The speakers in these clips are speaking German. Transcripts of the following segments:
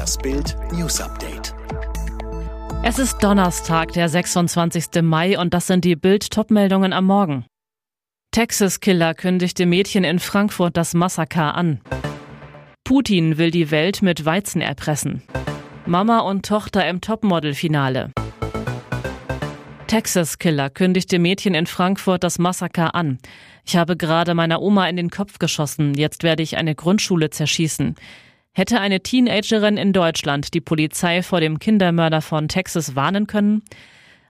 Das Bild News Update. Es ist Donnerstag, der 26. Mai und das sind die Bild Topmeldungen am Morgen. Texas Killer kündigte Mädchen in Frankfurt das Massaker an. Putin will die Welt mit Weizen erpressen. Mama und Tochter im Topmodel-Finale. Texas Killer kündigte Mädchen in Frankfurt das Massaker an. Ich habe gerade meiner Oma in den Kopf geschossen, jetzt werde ich eine Grundschule zerschießen. Hätte eine Teenagerin in Deutschland die Polizei vor dem Kindermörder von Texas warnen können?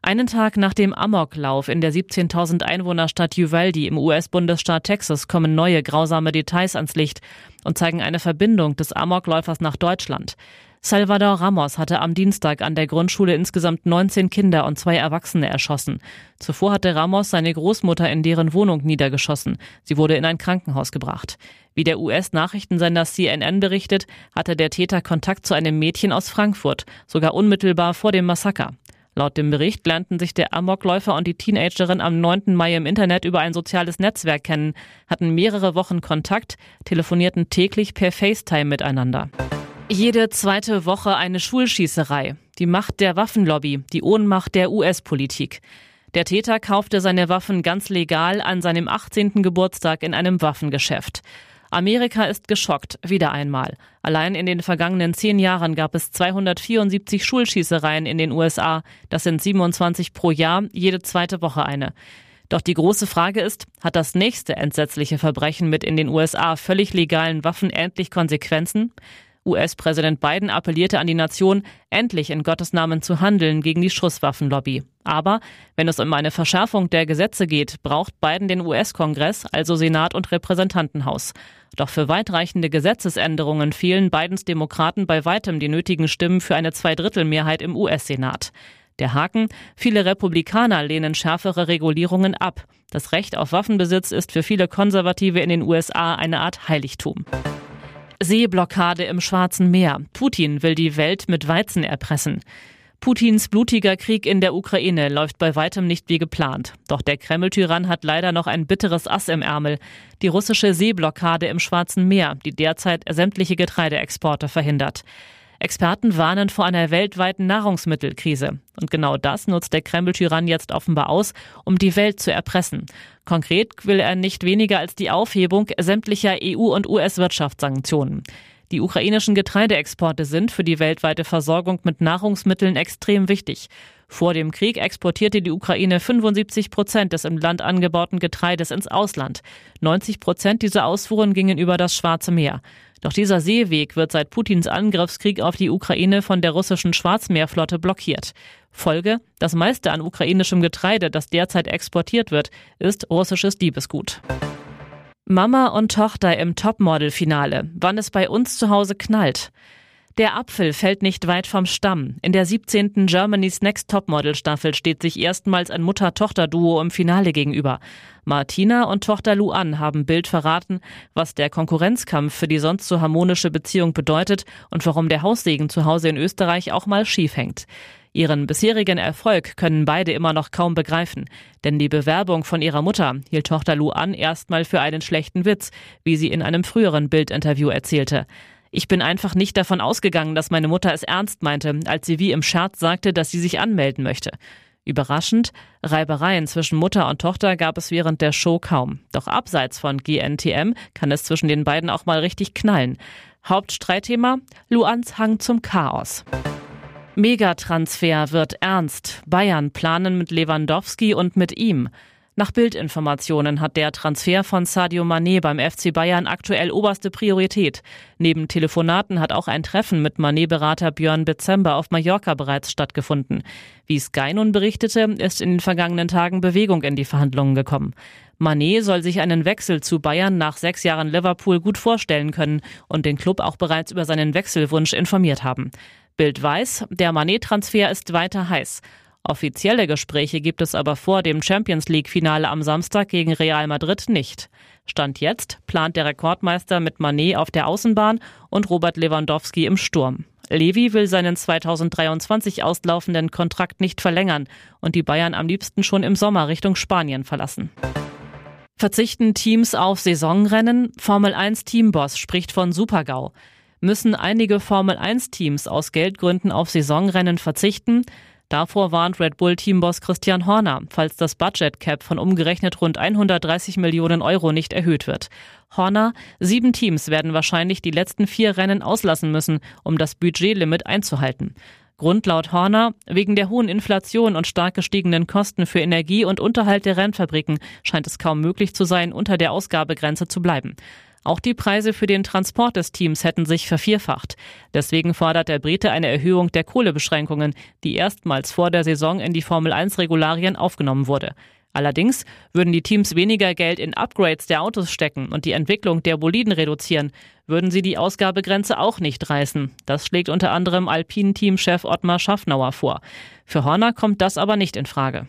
Einen Tag nach dem Amoklauf in der 17.000 Einwohnerstadt Uvalde im US-Bundesstaat Texas kommen neue grausame Details ans Licht und zeigen eine Verbindung des Amokläufers nach Deutschland. Salvador Ramos hatte am Dienstag an der Grundschule insgesamt 19 Kinder und zwei Erwachsene erschossen. Zuvor hatte Ramos seine Großmutter in deren Wohnung niedergeschossen. Sie wurde in ein Krankenhaus gebracht. Wie der US-Nachrichtensender CNN berichtet, hatte der Täter Kontakt zu einem Mädchen aus Frankfurt, sogar unmittelbar vor dem Massaker. Laut dem Bericht lernten sich der Amokläufer und die Teenagerin am 9. Mai im Internet über ein soziales Netzwerk kennen, hatten mehrere Wochen Kontakt, telefonierten täglich per FaceTime miteinander. Jede zweite Woche eine Schulschießerei. Die Macht der Waffenlobby, die Ohnmacht der US-Politik. Der Täter kaufte seine Waffen ganz legal an seinem 18. Geburtstag in einem Waffengeschäft. Amerika ist geschockt, wieder einmal. Allein in den vergangenen zehn Jahren gab es 274 Schulschießereien in den USA. Das sind 27 pro Jahr, jede zweite Woche eine. Doch die große Frage ist, hat das nächste entsetzliche Verbrechen mit in den USA völlig legalen Waffen endlich Konsequenzen? US-Präsident Biden appellierte an die Nation, endlich in Gottes Namen zu handeln gegen die Schusswaffenlobby. Aber wenn es um eine Verschärfung der Gesetze geht, braucht Biden den US-Kongress, also Senat und Repräsentantenhaus. Doch für weitreichende Gesetzesänderungen fehlen Bidens Demokraten bei weitem die nötigen Stimmen für eine Zweidrittelmehrheit im US-Senat. Der Haken, viele Republikaner lehnen schärfere Regulierungen ab. Das Recht auf Waffenbesitz ist für viele Konservative in den USA eine Art Heiligtum. Seeblockade im Schwarzen Meer. Putin will die Welt mit Weizen erpressen. Putins blutiger Krieg in der Ukraine läuft bei weitem nicht wie geplant. Doch der Kreml-Tyrann hat leider noch ein bitteres Ass im Ärmel. Die russische Seeblockade im Schwarzen Meer, die derzeit sämtliche Getreideexporte verhindert. Experten warnen vor einer weltweiten Nahrungsmittelkrise. Und genau das nutzt der Kreml-Tyrann jetzt offenbar aus, um die Welt zu erpressen. Konkret will er nicht weniger als die Aufhebung sämtlicher EU- und US-Wirtschaftssanktionen. Die ukrainischen Getreideexporte sind für die weltweite Versorgung mit Nahrungsmitteln extrem wichtig. Vor dem Krieg exportierte die Ukraine 75 Prozent des im Land angebauten Getreides ins Ausland. 90 Prozent dieser Ausfuhren gingen über das Schwarze Meer. Doch dieser Seeweg wird seit Putins Angriffskrieg auf die Ukraine von der russischen Schwarzmeerflotte blockiert. Folge, das meiste an ukrainischem Getreide, das derzeit exportiert wird, ist russisches Diebesgut. Mama und Tochter im Topmodel-Finale, wann es bei uns zu Hause knallt. Der Apfel fällt nicht weit vom Stamm. In der 17. Germany's Next Topmodel Staffel steht sich erstmals ein Mutter-Tochter-Duo im Finale gegenüber. Martina und Tochter Luan haben Bild verraten, was der Konkurrenzkampf für die sonst so harmonische Beziehung bedeutet und warum der Haussegen zu Hause in Österreich auch mal schief hängt. Ihren bisherigen Erfolg können beide immer noch kaum begreifen, denn die Bewerbung von ihrer Mutter hielt Tochter Luan erstmal für einen schlechten Witz, wie sie in einem früheren Bildinterview erzählte. Ich bin einfach nicht davon ausgegangen, dass meine Mutter es ernst meinte, als sie wie im Scherz sagte, dass sie sich anmelden möchte. Überraschend, Reibereien zwischen Mutter und Tochter gab es während der Show kaum. Doch abseits von GNTM kann es zwischen den beiden auch mal richtig knallen. Hauptstreitthema Luans Hang zum Chaos. Megatransfer wird ernst. Bayern planen mit Lewandowski und mit ihm. Nach Bildinformationen hat der Transfer von Sadio Mané beim FC Bayern aktuell oberste Priorität. Neben Telefonaten hat auch ein Treffen mit Mané-Berater Björn Dezember auf Mallorca bereits stattgefunden. Wie Sky nun berichtete, ist in den vergangenen Tagen Bewegung in die Verhandlungen gekommen. Mané soll sich einen Wechsel zu Bayern nach sechs Jahren Liverpool gut vorstellen können und den Club auch bereits über seinen Wechselwunsch informiert haben. Bild weiß, der Manet-Transfer ist weiter heiß. Offizielle Gespräche gibt es aber vor dem Champions League-Finale am Samstag gegen Real Madrid nicht. Stand jetzt plant der Rekordmeister mit Manet auf der Außenbahn und Robert Lewandowski im Sturm. Levi will seinen 2023 auslaufenden Kontrakt nicht verlängern und die Bayern am liebsten schon im Sommer Richtung Spanien verlassen. Verzichten Teams auf Saisonrennen? Formel 1 Teamboss spricht von Supergau. müssen einige Formel-1-Teams aus Geldgründen auf Saisonrennen verzichten. Davor warnt Red Bull-Teamboss Christian Horner, falls das Budget Cap von umgerechnet rund 130 Millionen Euro nicht erhöht wird. Horner, sieben Teams werden wahrscheinlich die letzten vier Rennen auslassen müssen, um das Budgetlimit einzuhalten. Grund laut Horner, wegen der hohen Inflation und stark gestiegenen Kosten für Energie und Unterhalt der Rennfabriken scheint es kaum möglich zu sein, unter der Ausgabegrenze zu bleiben. Auch die Preise für den Transport des Teams hätten sich vervierfacht. Deswegen fordert der Brite eine Erhöhung der Kohlebeschränkungen, die erstmals vor der Saison in die Formel 1 Regularien aufgenommen wurde. Allerdings würden die Teams weniger Geld in Upgrades der Autos stecken und die Entwicklung der Boliden reduzieren, würden sie die Ausgabegrenze auch nicht reißen. Das schlägt unter anderem Alpine-Teamchef Ottmar Schaffnauer vor. Für Horner kommt das aber nicht in Frage.